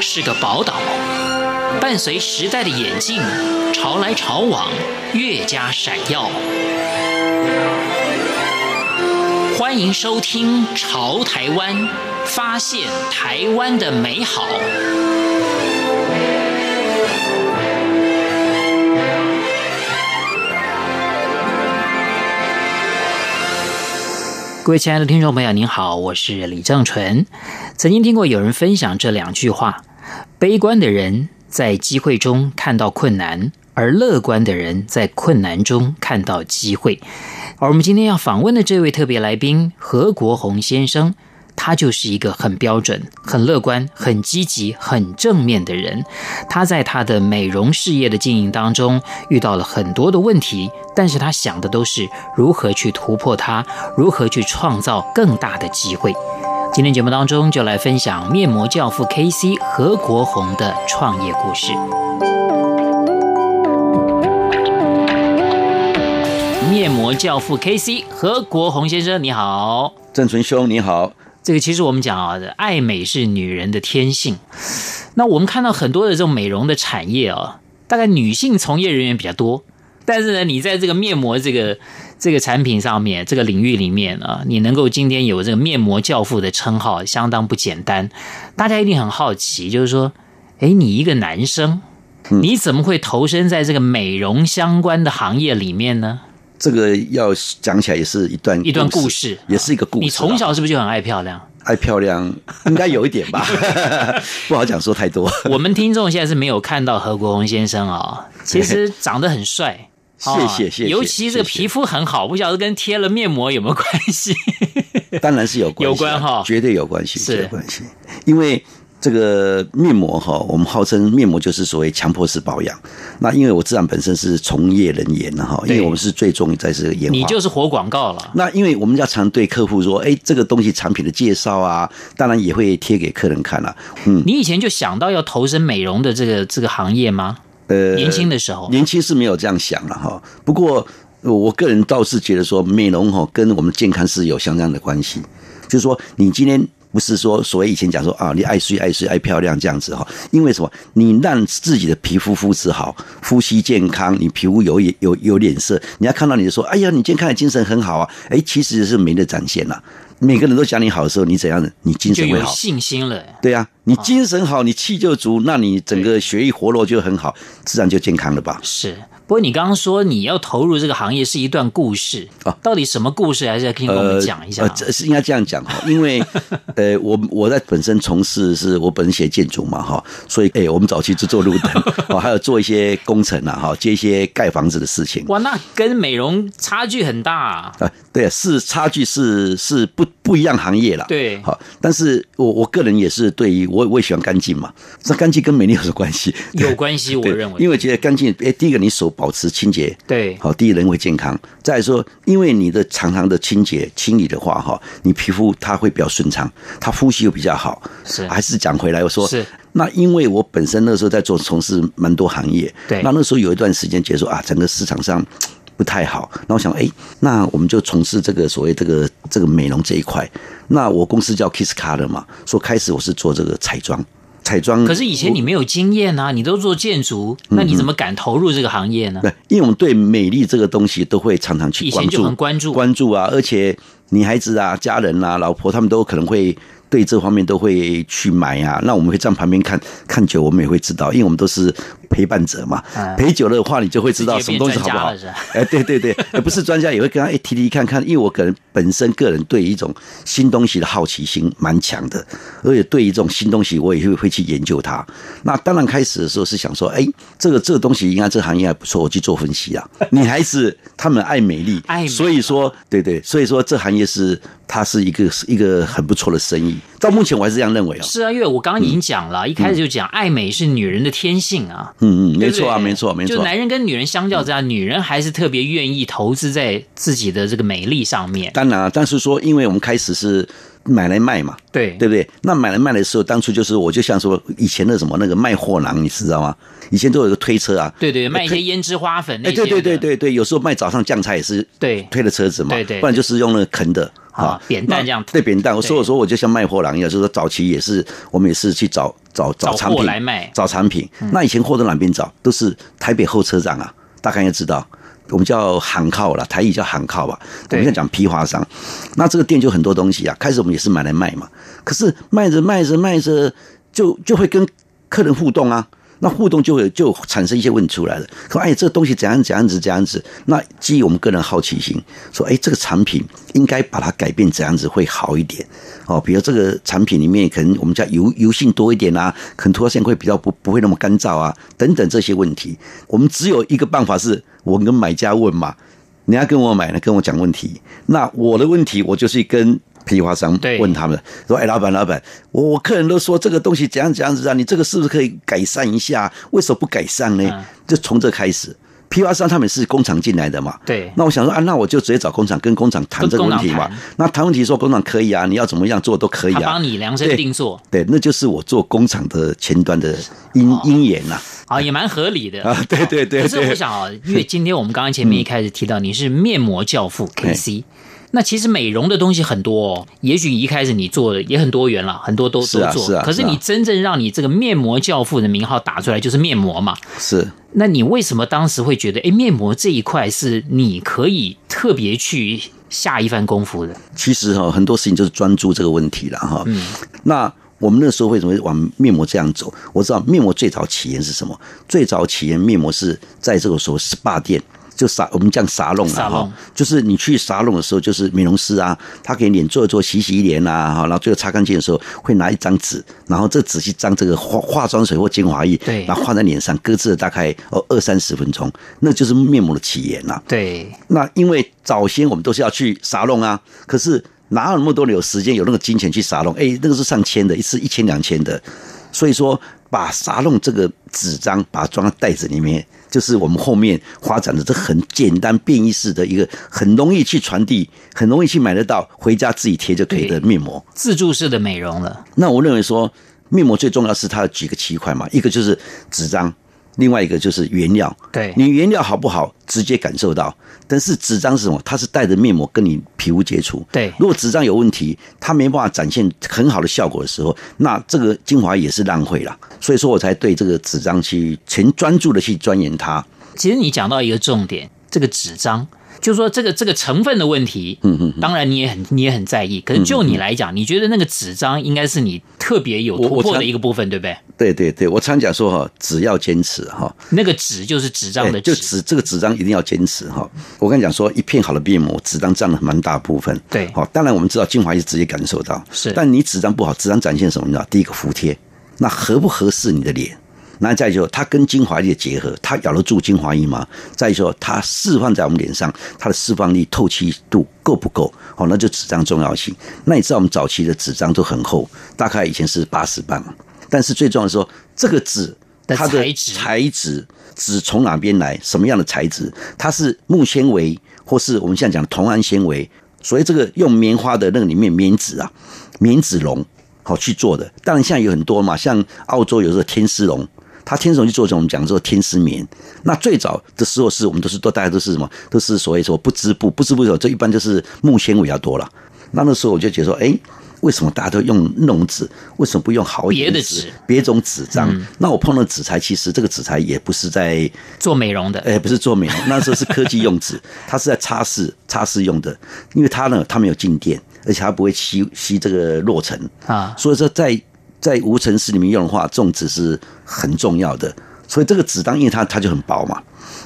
是个宝岛，伴随时代的演进，潮来潮往，越加闪耀。欢迎收听《潮台湾》，发现台湾的美好。各位亲爱的听众朋友，您好，我是李正淳。曾经听过有人分享这两句话：悲观的人在机会中看到困难，而乐观的人在困难中看到机会。而我们今天要访问的这位特别来宾何国弘先生。他就是一个很标准、很乐观、很积极、很正面的人。他在他的美容事业的经营当中遇到了很多的问题，但是他想的都是如何去突破它，如何去创造更大的机会。今天节目当中就来分享面膜教父 KC 何国红的创业故事。面膜教父 KC 何国红先生，你好，郑纯兄，你好。这个其实我们讲啊，爱美是女人的天性。那我们看到很多的这种美容的产业啊，大概女性从业人员比较多。但是呢，你在这个面膜这个这个产品上面，这个领域里面啊，你能够今天有这个面膜教父的称号，相当不简单。大家一定很好奇，就是说，哎，你一个男生，你怎么会投身在这个美容相关的行业里面呢？这个要讲起来也是一段一段故事，也是一个故事。你从小是不是就很爱漂亮？爱漂亮，应该有一点吧，不好讲说太多。我们听众现在是没有看到何国弘先生啊、哦，其实长得很帅，谢谢谢谢。尤其这个皮肤很好，不晓得跟贴了面膜有没有关系？当然是有关系，有关哈，绝对有关系，是有关系，因为。这个面膜哈，我们号称面膜就是所谓强迫式保养。那因为我自然本身是从业人员哈，因为我们是最重在这个研发。你就是活广告了。那因为我们要常对客户说，哎，这个东西产品的介绍啊，当然也会贴给客人看了。嗯，你以前就想到要投身美容的这个这个行业吗？呃，年轻的时候，年轻是没有这样想了哈。不过我个人倒是觉得说，美容哈跟我们健康是有相当的关系。就是说，你今天。不是说所谓以前讲说啊，你爱睡爱睡爱漂亮这样子哈，因为什么？你让自己的皮肤肤质好，呼吸健康，你皮肤有有有脸色，人家看到你就说，哎呀，你健康的精神很好啊，哎，其实是美的展现呐。每个人都讲你好的时候，你怎样的？你精神会好，信心了。对呀、啊，你精神好，你气就足，那你整个血液活络就很好，自然就健康了吧？是。不过你刚刚说你要投入这个行业是一段故事啊，到底什么故事？还是要听我们讲一下？呃，是应该这样讲哈，因为呃，我我在本身从事是我本身写建筑嘛哈，所以哎，我们早期就做路灯 哦，还有做一些工程啊哈，接一些盖房子的事情。哇，那跟美容差距很大啊！啊，对，是差距是是不不一样行业了。对，好，但是我我个人也是对于我我也喜欢干净嘛，这干净跟美丽有什么关系？有关系，我认为，因为觉得干净，哎，第一个你手。保持清洁，对，好，第一人会健康。再来说，因为你的常常的清洁清理的话，哈，你皮肤它会比较顺畅，它呼吸又比较好。是，还是讲回来，我说是。那因为我本身那时候在做从事蛮多行业，对。那那时候有一段时间觉得说啊，整个市场上不太好。那我想，哎，那我们就从事这个所谓这个这个美容这一块。那我公司叫 Kiss Color 嘛，说开始我是做这个彩妆。彩妆，可是以前你没有经验啊，你都做建筑，那你怎么敢投入这个行业呢？对，因为我们对美丽这个东西都会常常去关注，以前就很关注，关注啊，而且女孩子啊、家人啊、老婆他们都可能会。对这方面都会去买啊，那我们会站旁边看看久，我们也会知道，因为我们都是陪伴者嘛。陪久了的话，你就会知道什么东西好不好。哎，对对对，不是专家也会跟他一提提看看，因为我可能本身个人对一种新东西的好奇心蛮强的，而且对于这种新东西，我也会会去研究它。那当然开始的时候是想说，哎，这个这个东西应该这个行业还不错，我去做分析啊。女孩子她们爱美丽，爱，所以说对对，所以说这行业是它是一个是一个很不错的生意。到目前我还是这样认为啊。是啊，因为我刚刚已经讲了，嗯、一开始就讲爱美是女人的天性啊。嗯嗯，没错啊，没错没错。就男人跟女人相较之下，女人还是特别愿意投资在自己的这个美丽上面。当然啊，但是说，因为我们开始是买来卖嘛，对对不对？那买来卖的时候，当初就是我就像说以前的什么那个卖货郎，你知道吗？以前都有个推车啊，对对，卖一些胭脂花粉那些。对对对对对，有时候卖早上酱菜也是对推的车子嘛，对对，不然就是用那个啃的。啊，扁担这样。对，扁担。我说我说我就像卖货郎一样，就是说早期也是我们也是去找找找产品来卖，找产品。那以前货到哪边找？都是台北后车站啊，大概应该知道。我们叫行靠了，台语叫行靠吧。我们现在讲批发商，那这个店就很多东西啊。开始我们也是买来卖嘛，可是卖着卖着卖着，就就会跟客人互动啊。那互动就会就产生一些问题出来了。说哎，这个东西怎样怎样子怎样子？那基于我们个人好奇心，说哎，这个产品应该把它改变怎样子会好一点？哦，比如这个产品里面可能我们家油油性多一点啊，可能涂上会比较不不会那么干燥啊，等等这些问题。我们只有一个办法是，我跟买家问嘛，你要跟我买呢，跟我讲问题。那我的问题，我就是跟。批发商问他们说：“哎，老板，老板，我我客人都说这个东西怎样怎样子啊？你这个是不是可以改善一下？为什么不改善呢？就从这开始，批发商他们是工厂进来的嘛。对，那我想说啊，那我就直接找工厂，跟工厂谈这个问题嘛。那谈问题说工厂可以啊，你要怎么样做都可以啊，帮你量身定做。对，那就是我做工厂的前端的因因缘呐。啊，也蛮合理的啊。对对对。可是我想啊，因为今天我们刚刚前面一开始提到你是面膜教父 KC。那其实美容的东西很多哦，也许一开始你做的也很多元了，很多都都做。是啊，是啊。可是你真正让你这个面膜教父的名号打出来，就是面膜嘛。是。那你为什么当时会觉得，哎，面膜这一块是你可以特别去下一番功夫的？其实哈，很多事情就是专注这个问题了哈。嗯。那我们那时候为什么会往面膜这样走？我知道面膜最早起源是什么？最早起源面膜是在这个时候 SPA 店。就沙，我们讲沙龙啊，哈，就是你去沙龙的时候，就是美容师啊，他给脸做一做，洗洗脸啊，哈，然后最后擦干净的时候，会拿一张纸，然后这纸去沾这个化化妆水或精华液，对，然后画在脸上，搁置了大概哦二三十分钟，那就是面膜的起源呐。对，那因为早先我们都是要去沙龙啊，可是哪有那么多人有时间有那个金钱去沙龙？哎，那个是上千的，一次一千两千的，所以说把沙弄这个纸张把它装在袋子里面。就是我们后面发展的这很简单便宜式的一个很容易去传递、很容易去买得到、回家自己贴就可以的面膜，自助式的美容了。那我认为说，面膜最重要是它有几个区块嘛，一个就是纸张。另外一个就是原料，对，你原料好不好，直接感受到。但是纸张是什么？它是带着面膜跟你皮肤接触。对，如果纸张有问题，它没办法展现很好的效果的时候，那这个精华也是浪费了。所以说我才对这个纸张去全专注的去钻研它。其实你讲到一个重点，这个纸张。就是说这个这个成分的问题，嗯嗯，当然你也很你也很在意。可是就你来讲，你觉得那个纸张应该是你特别有突破的一个部分，对不对？对对对，我常讲说哈，纸要坚持哈。那个纸就是纸张的纸，就纸这个纸张一定要坚持哈。我跟你讲说，一片好的面膜，纸张占了蛮大部分。对，好，当然我们知道精华是直接感受到，是。但你纸张不好，纸张展现什么？你知道，第一个服帖，那合不合适你的脸？那再就它跟精华液的结合，它咬得住精华液吗？再说它释放在我们脸上，它的释放力、透气度够不够？哦，那就纸张重要性。那你知道我们早期的纸张都很厚，大概以前是八十磅，但是最重要的是说，这个纸它的材质，纸从哪边来？什么样的材质？它是木纤维，或是我们现在讲的铜氨纤维？所以这个用棉花的那个里面棉纸啊，棉纸绒好去做的。当然现在有很多嘛，像澳洲有时候天丝绒。它天丝去做这种，我们讲做天丝棉。那最早的时候是我们都是都大家都是什么，都是所谓说不织布，不织布的时候，这一般就是木纤维比较多了。那那时候我就觉得说，哎，为什么大家都用那种纸？为什么不用好一点的纸？别种纸张？嗯、那我碰到纸材，其实这个纸材也不是在做美容的，哎，不是做美容，那时候是科技用纸，它是在擦拭擦拭用的，因为它呢，它没有静电，而且它不会吸吸这个落尘啊，所以说在。在无尘室里面用的话，这种纸是很重要的。所以这个纸当，因为它它就很薄嘛，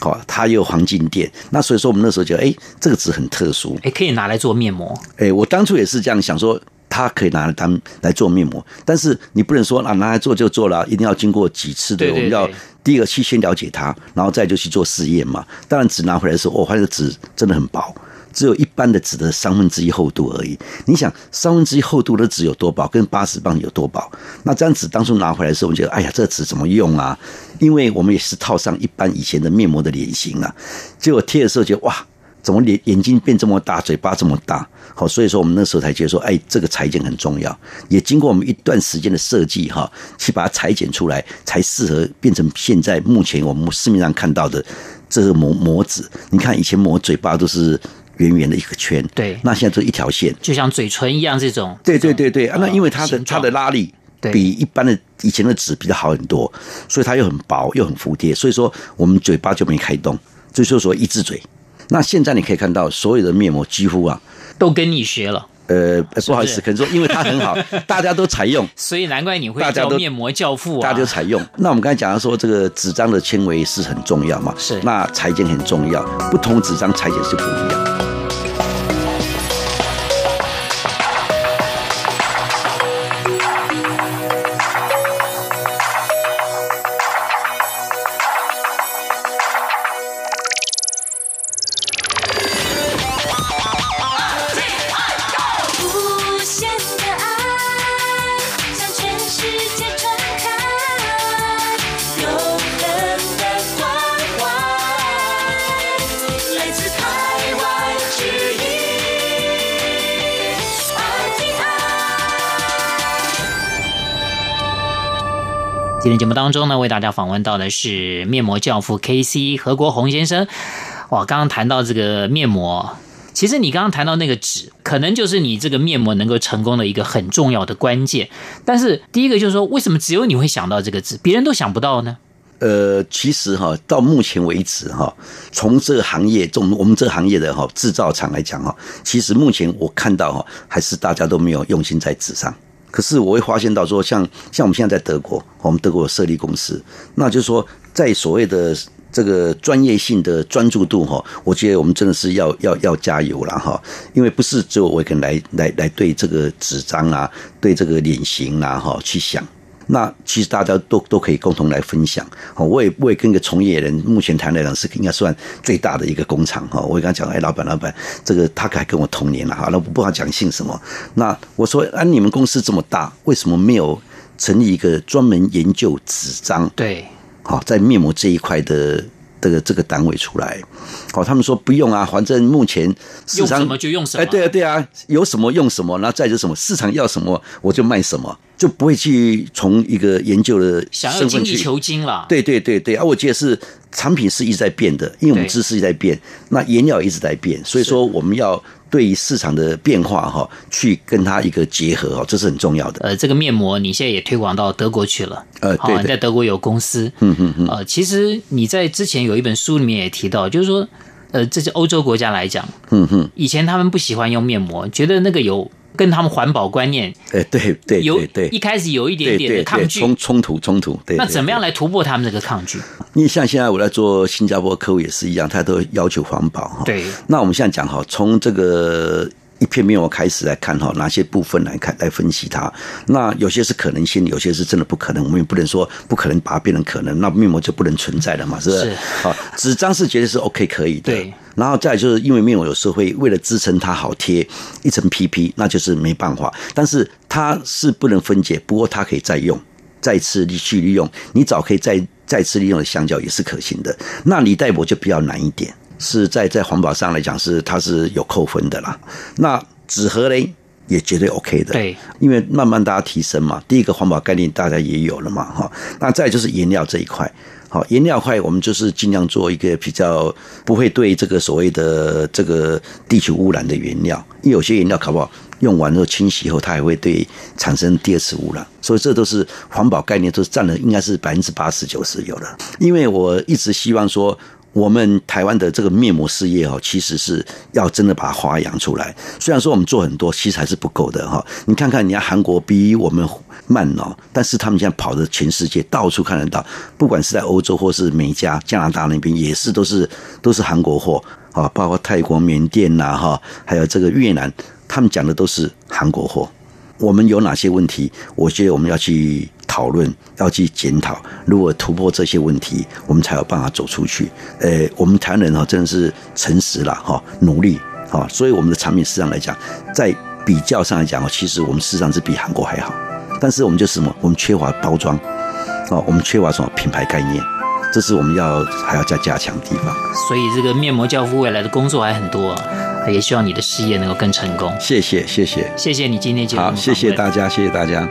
好，它也有黄金电。那所以说我们那时候觉得，哎，这个纸很特殊，哎，可以拿来做面膜。哎，我当初也是这样想说，它可以拿来当来做面膜。但是你不能说啊，拿来做就做了，一定要经过几次的，我们要第一个去先了解它，然后再就去做试验嘛。当然纸拿回来的时候，我发现纸真的很薄。只有一般的纸的三分之一厚度而已。你想三分之一厚度的纸有多薄，跟八十磅有多薄？那这张纸当初拿回来的时候，我们觉得，哎呀，这纸怎么用啊？因为我们也是套上一般以前的面膜的脸型啊。结果贴的时候觉得，哇，怎么脸眼睛变这么大，嘴巴这么大？好，所以说我们那时候才觉得说，哎，这个裁剪很重要。也经过我们一段时间的设计哈，去把它裁剪出来，才适合变成现在目前我们市面上看到的这个膜膜纸。你看以前膜嘴巴都是。圆圆的一个圈。对，那现在就一条线，就像嘴唇一样这种。对对对对，啊，那因为它的它的拉力比一般的以前的纸比较好很多，所以它又很薄又很服帖，所以说我们嘴巴就没开动，就说说一只嘴。那现在你可以看到所有的面膜几乎啊都跟你学了。呃，不好意思，可能说因为它很好，大家都采用，所以难怪你会叫面膜教父啊。大家都采用。那我们刚才讲到说，这个纸张的纤维是很重要嘛？是。那裁剪很重要，不同纸张裁剪是不一样。今天节目当中呢，为大家访问到的是面膜教父 KC 何国弘先生。哇，刚刚谈到这个面膜，其实你刚刚谈到那个纸，可能就是你这个面膜能够成功的一个很重要的关键。但是第一个就是说，为什么只有你会想到这个纸，别人都想不到呢？呃，其实哈，到目前为止哈，从这个行业，从我们这个行业的哈制造厂来讲哈，其实目前我看到哈，还是大家都没有用心在纸上。可是我会发现到说，像像我们现在在德国，我们德国有设立公司，那就是说，在所谓的这个专业性的专注度哈，我觉得我们真的是要要要加油了哈，因为不是只有我一个人来来来对这个纸张啊，对这个脸型啊哈去想。那其实大家都都可以共同来分享。我也我也跟个从业人，目前谈来讲是应该算最大的一个工厂哈。我跟他讲，哎，老板老板，这个他还跟我同年了哈，那我不好讲姓什么。那我说，啊，你们公司这么大，为什么没有成立一个专门研究纸张？对，好，在面膜这一块的。这个这个单位出来，哦，他们说不用啊，反正目前市场用什么就用什么，哎，对啊对啊，有什么用什么，然后再就什么市场要什么我就卖什么，就不会去从一个研究的想要精益求精了。对对对对，啊，我觉得是产品是一直在变的，因为我们知识一直在变，那原料一直在变，所以说我们要。对于市场的变化哈，去跟它一个结合哦，这是很重要的。呃，这个面膜你现在也推广到德国去了，呃，对，你在德国有公司，嗯嗯嗯。呃，其实你在之前有一本书里面也提到，就是说，呃，这些欧洲国家来讲，嗯哼，以前他们不喜欢用面膜，觉得那个有。跟他们环保观念，哎，对对，有对一开始有一点点的抗拒，冲冲突冲突。对，那怎么样来突破他们这个抗拒？你像现在我在做新加坡客户也是一样，他都要求环保哈。对，那我们现在讲哈，从这个。一片面膜开始来看哈，哪些部分来看来分析它？那有些是可能性，有些是真的不可能。我们也不能说不可能把它变成可能，那面膜就不能存在了嘛？是不是？是。好，纸张是绝对是 OK 可以的。对。然后再来就是因为面膜有时候会为了支撑它好贴一层 PP，那就是没办法。但是它是不能分解，不过它可以再用，再次去利用。你找可以再再次利用的香蕉也是可行的。那锂带膜就比较难一点。是在在环保上来讲是它是有扣分的啦。那纸盒嘞也绝对 OK 的，对，因为慢慢大家提升嘛。第一个环保概念大家也有了嘛，哈。那再就是颜料这一块，好，颜料块我们就是尽量做一个比较不会对这个所谓的这个地球污染的原料，因为有些颜料搞不好用完之后清洗后它还会对产生第二次污染，所以这都是环保概念都是占了应该是百分之八十九十有了。因为我一直希望说。我们台湾的这个面膜事业哦，其实是要真的把它发扬出来。虽然说我们做很多，其实还是不够的哈。你看看，人家韩国比我们慢哦，但是他们现在跑的全世界，到处看得到。不管是在欧洲或是美加、加拿大那边，也是都是都是韩国货啊，包括泰国、缅甸呐哈，还有这个越南，他们讲的都是韩国货。我们有哪些问题？我觉得我们要去。讨论要去检讨，如果突破这些问题，我们才有办法走出去。呃，我们台湾人哈真的是诚实了哈，努力哈，所以我们的产品市场来讲，在比较上来讲，其实我们市场是比韩国还好。但是我们就是什么？我们缺乏包装，哦，我们缺乏什么品牌概念？这是我们要还要再加强的地方。所以这个面膜教父未来的工作还很多，也希望你的事业能够更成功。谢谢谢谢谢谢你今天节目，好，谢谢大家，谢谢大家。